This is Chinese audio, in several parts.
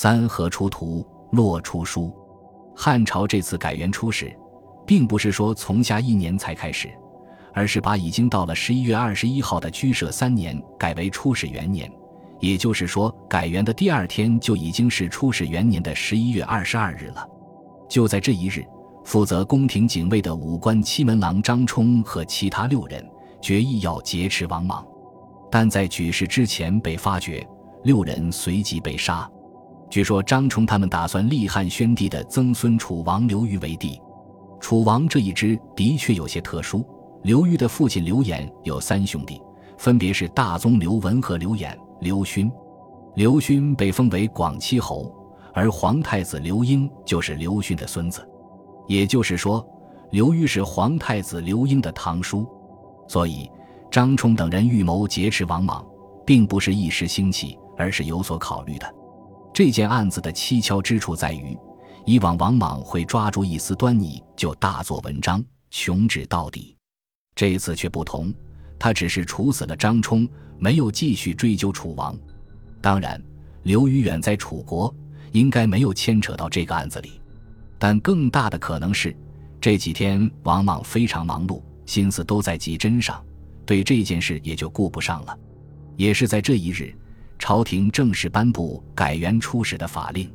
三河出图，洛出书。汉朝这次改元初始，并不是说从下一年才开始，而是把已经到了十一月二十一号的居舍三年改为初始元年。也就是说，改元的第二天就已经是初始元年的十一月二十二日了。就在这一日，负责宫廷警卫的武官七门郎张冲和其他六人决意要劫持王莽，但在举事之前被发觉，六人随即被杀。据说张冲他们打算立汉宣帝的曾孙楚王刘虞为帝。楚王这一支的确有些特殊。刘虞的父亲刘演有三兄弟，分别是大宗刘文和刘演。刘勋，刘勋被封为广七侯，而皇太子刘英就是刘勋的孙子，也就是说，刘虞是皇太子刘英的堂叔。所以，张冲等人预谋劫持王莽，并不是一时兴起，而是有所考虑的。这件案子的蹊跷之处在于，以往王莽会抓住一丝端倪就大做文章，穷治到底，这次却不同。他只是处死了张冲，没有继续追究楚王。当然，刘虞远在楚国，应该没有牵扯到这个案子里。但更大的可能是，这几天王莽非常忙碌，心思都在集真上，对这件事也就顾不上了。也是在这一日，朝廷正式颁布改元初始的法令。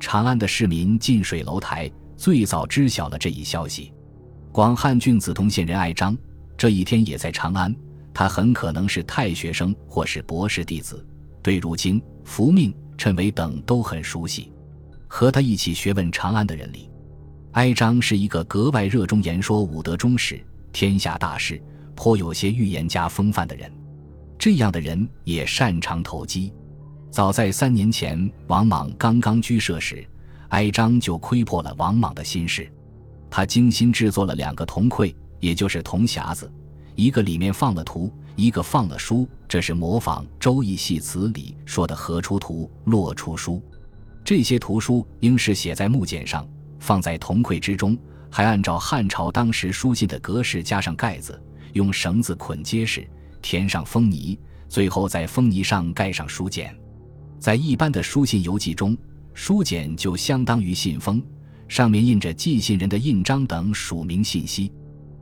长安的市民近水楼台最早知晓了这一消息。广汉郡梓潼县人艾章。这一天也在长安，他很可能是太学生或是博士弟子，对入京、伏命、谶纬等都很熟悉。和他一起学问长安的人里，哀章是一个格外热衷言说武德忠史、天下大事，颇有些预言家风范的人。这样的人也擅长投机。早在三年前，王莽刚刚居舍时，哀章就窥破了王莽的心事。他精心制作了两个铜盔。也就是铜匣子，一个里面放了图，一个放了书，这是模仿《周易》系辞里说的“河出图，洛出书”。这些图书应是写在木简上，放在铜盔之中，还按照汉朝当时书信的格式加上盖子，用绳子捆结实，填上封泥，最后在封泥上盖上书简。在一般的书信邮寄中，书简就相当于信封，上面印着寄信人的印章等署名信息。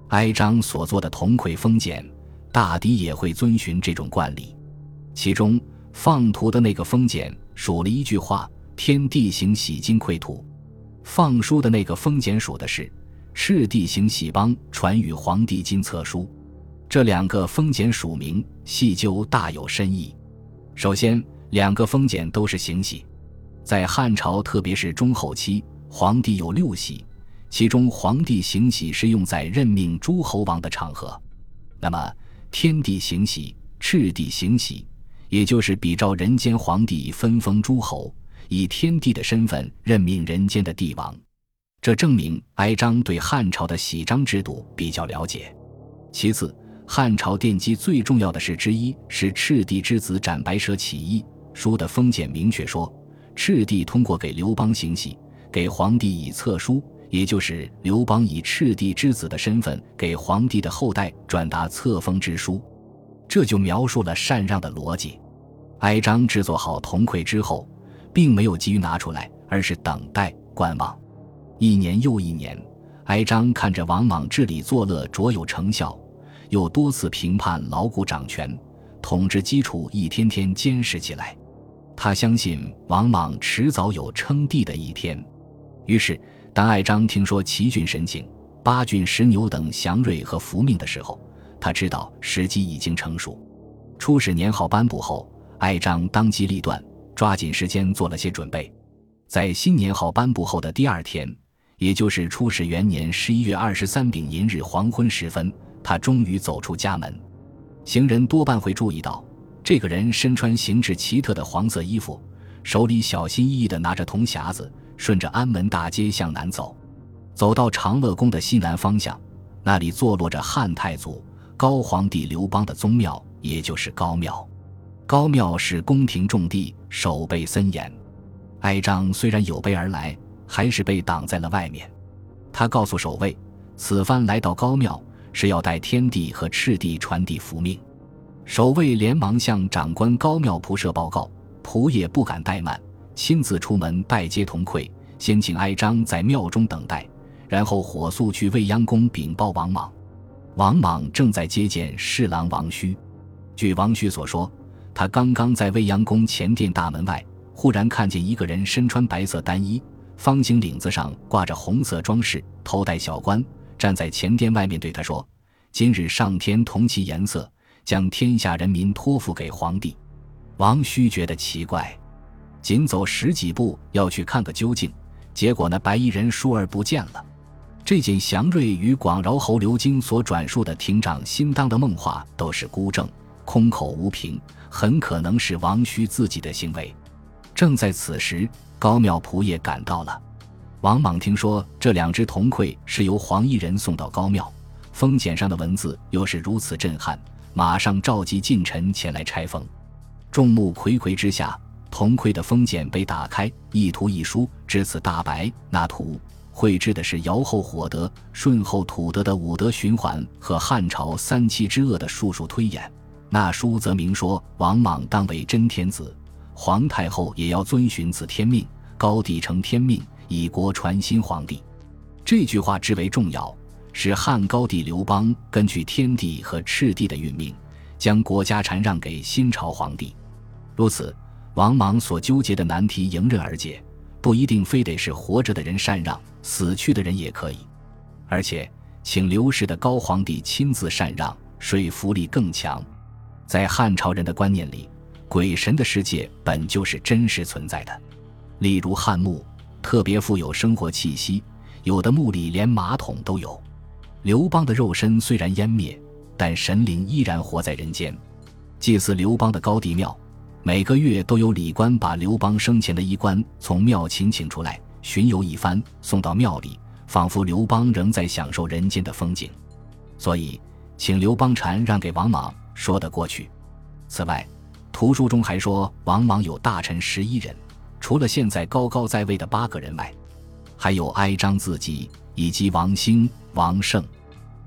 哀章所做的铜盔封简，大抵也会遵循这种惯例。其中放图的那个封简数了一句话：“天地行喜金匮图”；放书的那个封简数的是“赤地行喜邦传与皇帝金册书”。这两个封简署名细究大有深意。首先，两个封简都是行玺，在汉朝，特别是中后期，皇帝有六玺。其中，皇帝行玺是用在任命诸侯王的场合。那么，天地行玺、赤帝行玺，也就是比照人间皇帝分封诸侯，以天帝的身份任命人间的帝王。这证明哀章对汉朝的喜章制度比较了解。其次，汉朝奠基最重要的事之一是赤帝之子斩白蛇起义书的封简，明确说，赤帝通过给刘邦行喜，给皇帝以册书。也就是刘邦以赤帝之子的身份给皇帝的后代转达册封之书，这就描述了禅让的逻辑。哀章制作好铜盔之后，并没有急于拿出来，而是等待观望。一年又一年，哀章看着王莽治理作乐卓有成效，又多次评判牢固掌权，统治基础一天天坚实起来。他相信王莽迟早有称帝的一天，于是。当爱章听说齐郡神景、八郡石牛等祥瑞和福命的时候，他知道时机已经成熟。初始年号颁布后，爱章当机立断，抓紧时间做了些准备。在新年号颁布后的第二天，也就是初始元年十一月二十三丙寅日黄昏时分，他终于走出家门。行人多半会注意到，这个人身穿形制奇特的黄色衣服，手里小心翼翼地拿着铜匣子。顺着安门大街向南走，走到长乐宫的西南方向，那里坐落着汉太祖高皇帝刘邦的宗庙，也就是高庙。高庙是宫廷重地，守备森严。哀章虽然有备而来，还是被挡在了外面。他告诉守卫，此番来到高庙是要带天帝和赤帝传递福命。守卫连忙向长官高庙仆射报告，仆也不敢怠慢。亲自出门拜接童馈，先请哀章在庙中等待，然后火速去未央宫禀报王莽。王莽正在接见侍郎王须。据王须所说，他刚刚在未央宫前殿大门外，忽然看见一个人身穿白色单衣，方形领子上挂着红色装饰，头戴小冠，站在前殿外面对他说：“今日上天同其颜色，将天下人民托付给皇帝。”王须觉得奇怪，紧走十几步要去看个究竟，结果那白衣人倏而不见了。这件祥瑞与广饶侯刘京所转述的亭长新当的梦话都是孤证，空口无凭，很可能是王须自己的行为。正在此时，高庙仆也赶到了。王莽听说这两只铜盔是由黄衣人送到高庙，封简上的文字又是如此震撼，马上召集近臣前来拆封。众目睽睽之下，铜盔的封简被打开，一图一书，至此大白。那图绘制的是尧后火德、舜后土德的五德循环和汉朝三七之恶的术数推演。那书则明说王莽当为真天子，皇太后也要遵循此天命，高帝承天命，以国传新皇帝。这句话之为重要，是汉高帝刘邦根据天帝和赤帝的运命，将国家禅让给新朝皇帝。如此，王莽所纠结的难题迎刃而解，不一定非得是活着的人禅让，死去的人也可以。而且，请刘氏的高皇帝亲自禅让，说服力更强。在汉朝人的观念里，鬼神的世界本就是真实存在的。例如汉墓，特别富有生活气息，有的墓里连马桶都有。刘邦的肉身虽然湮灭，但神灵依然活在人间。祭祀刘邦的高帝庙。每个月都有礼官把刘邦生前的衣冠从庙秦请出来巡游一番，送到庙里，仿佛刘邦仍在享受人间的风景。所以，请刘邦禅让给王莽说得过去。此外，图书中还说王莽有大臣十一人，除了现在高高在位的八个人外，还有哀章自己以及王兴、王胜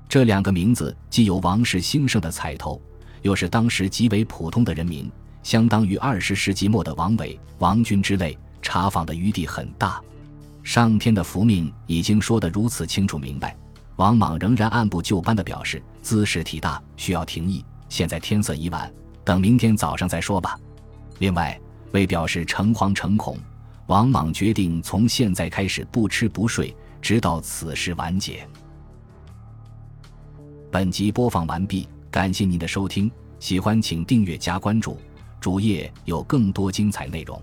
这两个名字，既有王室兴盛的彩头，又是当时极为普通的人民。相当于二十世纪末的王伟、王军之类，查访的余地很大。上天的福命已经说得如此清楚明白，王莽仍然按部就班地表示姿势体大，需要停役。现在天色已晚，等明天早上再说吧。另外，为表示诚惶诚恐，王莽决定从现在开始不吃不睡，直到此事完结。本集播放完毕，感谢您的收听，喜欢请订阅加关注。主页有更多精彩内容。